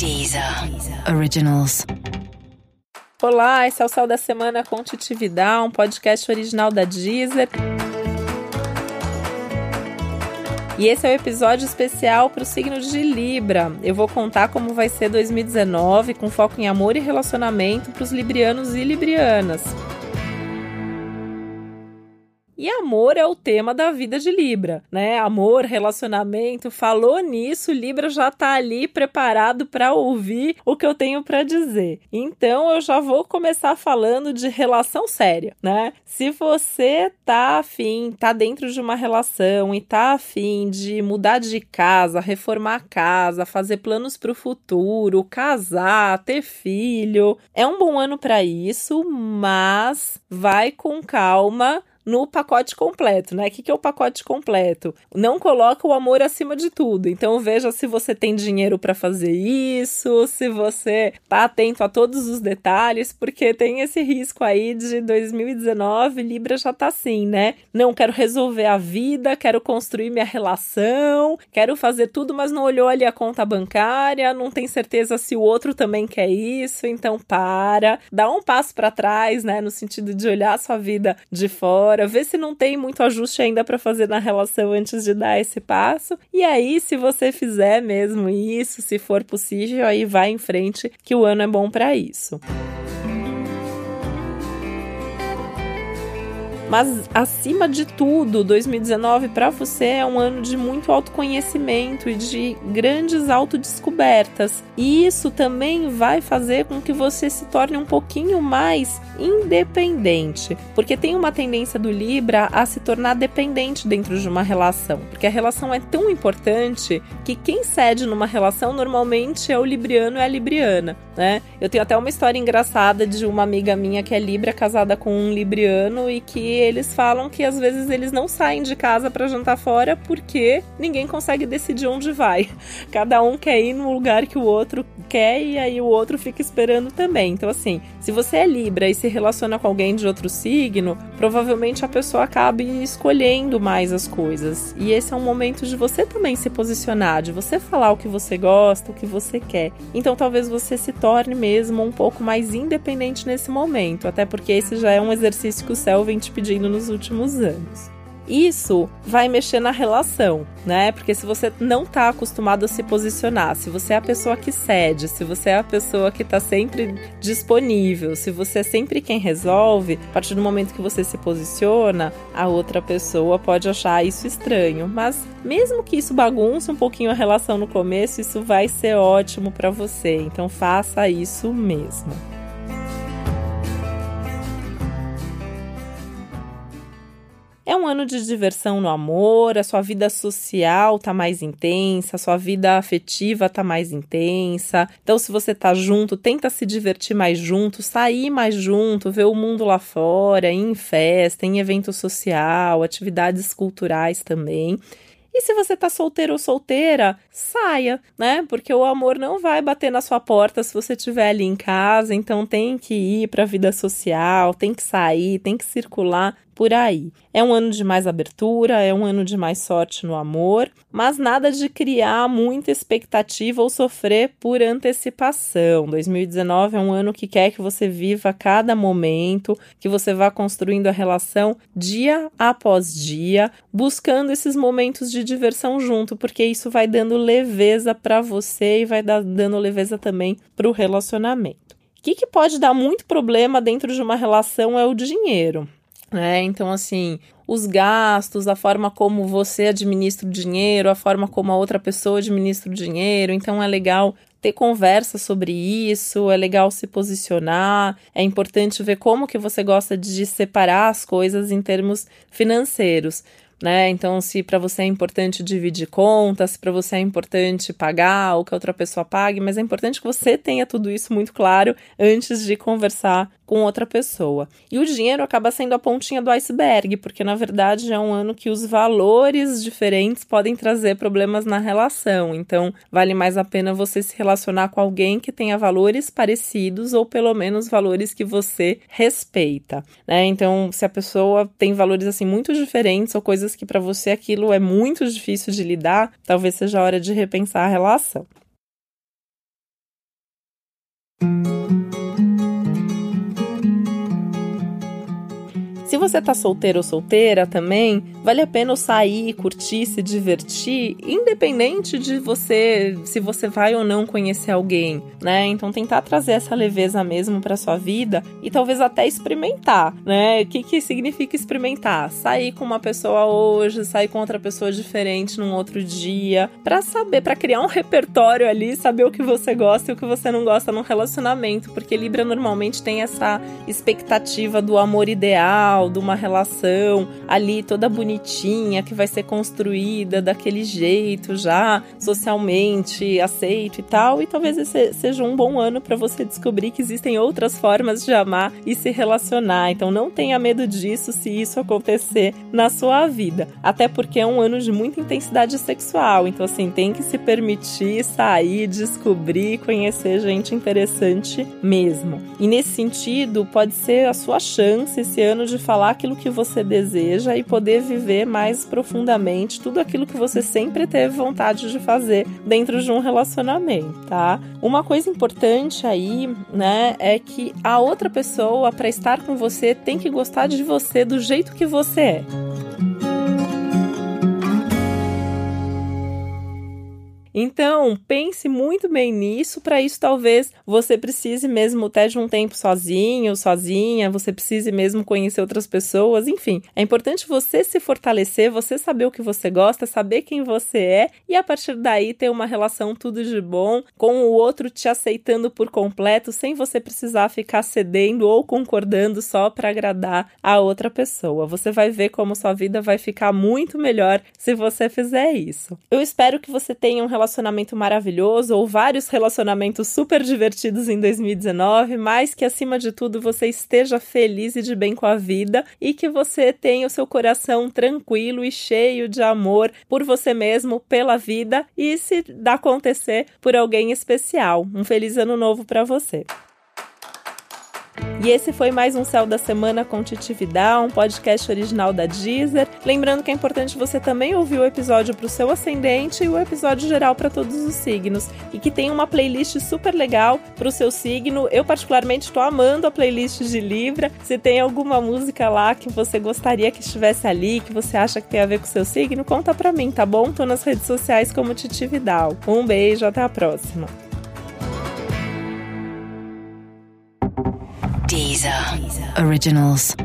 Deezer Originals. Olá, esse é o Céu da Semana com Titividade, um podcast original da Deezer. E esse é o um episódio especial para o signo de Libra. Eu vou contar como vai ser 2019, com foco em amor e relacionamento para os librianos e librianas. E amor é o tema da vida de Libra, né? Amor, relacionamento, falou nisso, Libra já tá ali preparado para ouvir o que eu tenho para dizer. Então eu já vou começar falando de relação séria, né? Se você tá afim, tá dentro de uma relação e tá afim de mudar de casa, reformar a casa, fazer planos para o futuro, casar, ter filho, é um bom ano para isso, mas vai com calma no pacote completo, né? O que, que é o pacote completo? Não coloca o amor acima de tudo. Então veja se você tem dinheiro para fazer isso, se você tá atento a todos os detalhes, porque tem esse risco aí de 2019, Libra já tá assim, né? Não quero resolver a vida, quero construir minha relação, quero fazer tudo, mas não olhou ali a conta bancária, não tem certeza se o outro também quer isso, então para, dá um passo para trás, né, no sentido de olhar a sua vida de fora agora, vê se não tem muito ajuste ainda para fazer na relação antes de dar esse passo. E aí, se você fizer mesmo isso, se for possível, aí vai em frente, que o ano é bom para isso. Mas acima de tudo, 2019 para você é um ano de muito autoconhecimento e de grandes autodescobertas. E isso também vai fazer com que você se torne um pouquinho mais independente, porque tem uma tendência do Libra a se tornar dependente dentro de uma relação, porque a relação é tão importante que quem cede numa relação normalmente é o libriano e a libriana, né? Eu tenho até uma história engraçada de uma amiga minha que é libra casada com um libriano e que eles falam que às vezes eles não saem de casa para jantar fora porque ninguém consegue decidir onde vai. Cada um quer ir no lugar que o outro quer e aí o outro fica esperando também. Então, assim, se você é Libra e se relaciona com alguém de outro signo, provavelmente a pessoa acabe escolhendo mais as coisas. E esse é um momento de você também se posicionar, de você falar o que você gosta, o que você quer. Então, talvez você se torne mesmo um pouco mais independente nesse momento, até porque esse já é um exercício que o céu vem te pedir nos últimos anos. Isso vai mexer na relação, né? Porque se você não tá acostumado a se posicionar, se você é a pessoa que cede, se você é a pessoa que tá sempre disponível, se você é sempre quem resolve, a partir do momento que você se posiciona, a outra pessoa pode achar isso estranho. Mas mesmo que isso bagunce um pouquinho a relação no começo, isso vai ser ótimo para você. Então faça isso mesmo. Ano de diversão no amor, a sua vida social tá mais intensa, a sua vida afetiva tá mais intensa. Então, se você tá junto, tenta se divertir mais junto, sair mais junto, ver o mundo lá fora, ir em festa, em evento social, atividades culturais também. E se você tá solteiro ou solteira, saia, né? Porque o amor não vai bater na sua porta se você estiver ali em casa, então tem que ir para a vida social, tem que sair, tem que circular por aí. É um ano de mais abertura, é um ano de mais sorte no amor, mas nada de criar muita expectativa ou sofrer por antecipação. 2019 é um ano que quer que você viva cada momento, que você vá construindo a relação dia após dia, buscando esses momentos de diversão junto, porque isso vai dando leveza para você e vai dando leveza também para o relacionamento. O que, que pode dar muito problema dentro de uma relação é o dinheiro. Né? Então, assim, os gastos, a forma como você administra o dinheiro, a forma como a outra pessoa administra o dinheiro. Então, é legal ter conversa sobre isso, é legal se posicionar, é importante ver como que você gosta de separar as coisas em termos financeiros né? Então, se para você é importante dividir contas, se para você é importante pagar ou que a outra pessoa pague, mas é importante que você tenha tudo isso muito claro antes de conversar com outra pessoa. E o dinheiro acaba sendo a pontinha do iceberg, porque na verdade é um ano que os valores diferentes podem trazer problemas na relação. Então, vale mais a pena você se relacionar com alguém que tenha valores parecidos ou pelo menos valores que você respeita, né? Então, se a pessoa tem valores assim muito diferentes ou coisas que para você aquilo é muito difícil de lidar, talvez seja a hora de repensar a relação. Se você tá solteiro ou solteira também, vale a pena sair, curtir, se divertir, independente de você, se você vai ou não conhecer alguém, né? Então tentar trazer essa leveza mesmo para sua vida e talvez até experimentar, né? O que que significa experimentar? Sair com uma pessoa hoje, sair com outra pessoa diferente num outro dia, para saber, para criar um repertório ali, saber o que você gosta e o que você não gosta num relacionamento, porque Libra normalmente tem essa expectativa do amor ideal, de uma relação ali toda bonitinha que vai ser construída daquele jeito já socialmente aceito e tal. E talvez esse seja um bom ano para você descobrir que existem outras formas de amar e se relacionar. Então não tenha medo disso se isso acontecer na sua vida. Até porque é um ano de muita intensidade sexual. Então, assim, tem que se permitir sair, descobrir, conhecer gente interessante mesmo. E nesse sentido, pode ser a sua chance esse ano de falar aquilo que você deseja e poder viver mais profundamente tudo aquilo que você sempre teve vontade de fazer dentro de um relacionamento, tá? Uma coisa importante aí, né, é que a outra pessoa para estar com você tem que gostar de você do jeito que você é. Então, pense muito bem nisso. Para isso, talvez você precise mesmo até de um tempo sozinho, sozinha, você precise mesmo conhecer outras pessoas. Enfim, é importante você se fortalecer, você saber o que você gosta, saber quem você é e a partir daí ter uma relação tudo de bom, com o outro te aceitando por completo, sem você precisar ficar cedendo ou concordando só para agradar a outra pessoa. Você vai ver como sua vida vai ficar muito melhor se você fizer isso. Eu espero que você tenha um relacionamento maravilhoso ou vários relacionamentos super divertidos em 2019, mas que acima de tudo você esteja feliz e de bem com a vida e que você tenha o seu coração tranquilo e cheio de amor por você mesmo, pela vida e se dá acontecer por alguém especial. Um feliz ano novo para você. E esse foi mais um Céu da Semana com Titividade, um podcast original da Deezer. Lembrando que é importante você também ouvir o episódio para o seu ascendente e o episódio geral para todos os signos. E que tem uma playlist super legal para o seu signo. Eu, particularmente, estou amando a playlist de Libra. Se tem alguma música lá que você gostaria que estivesse ali, que você acha que tem a ver com o seu signo, conta para mim, tá bom? Tô nas redes sociais como Titividal. Um beijo, até a próxima. Originals.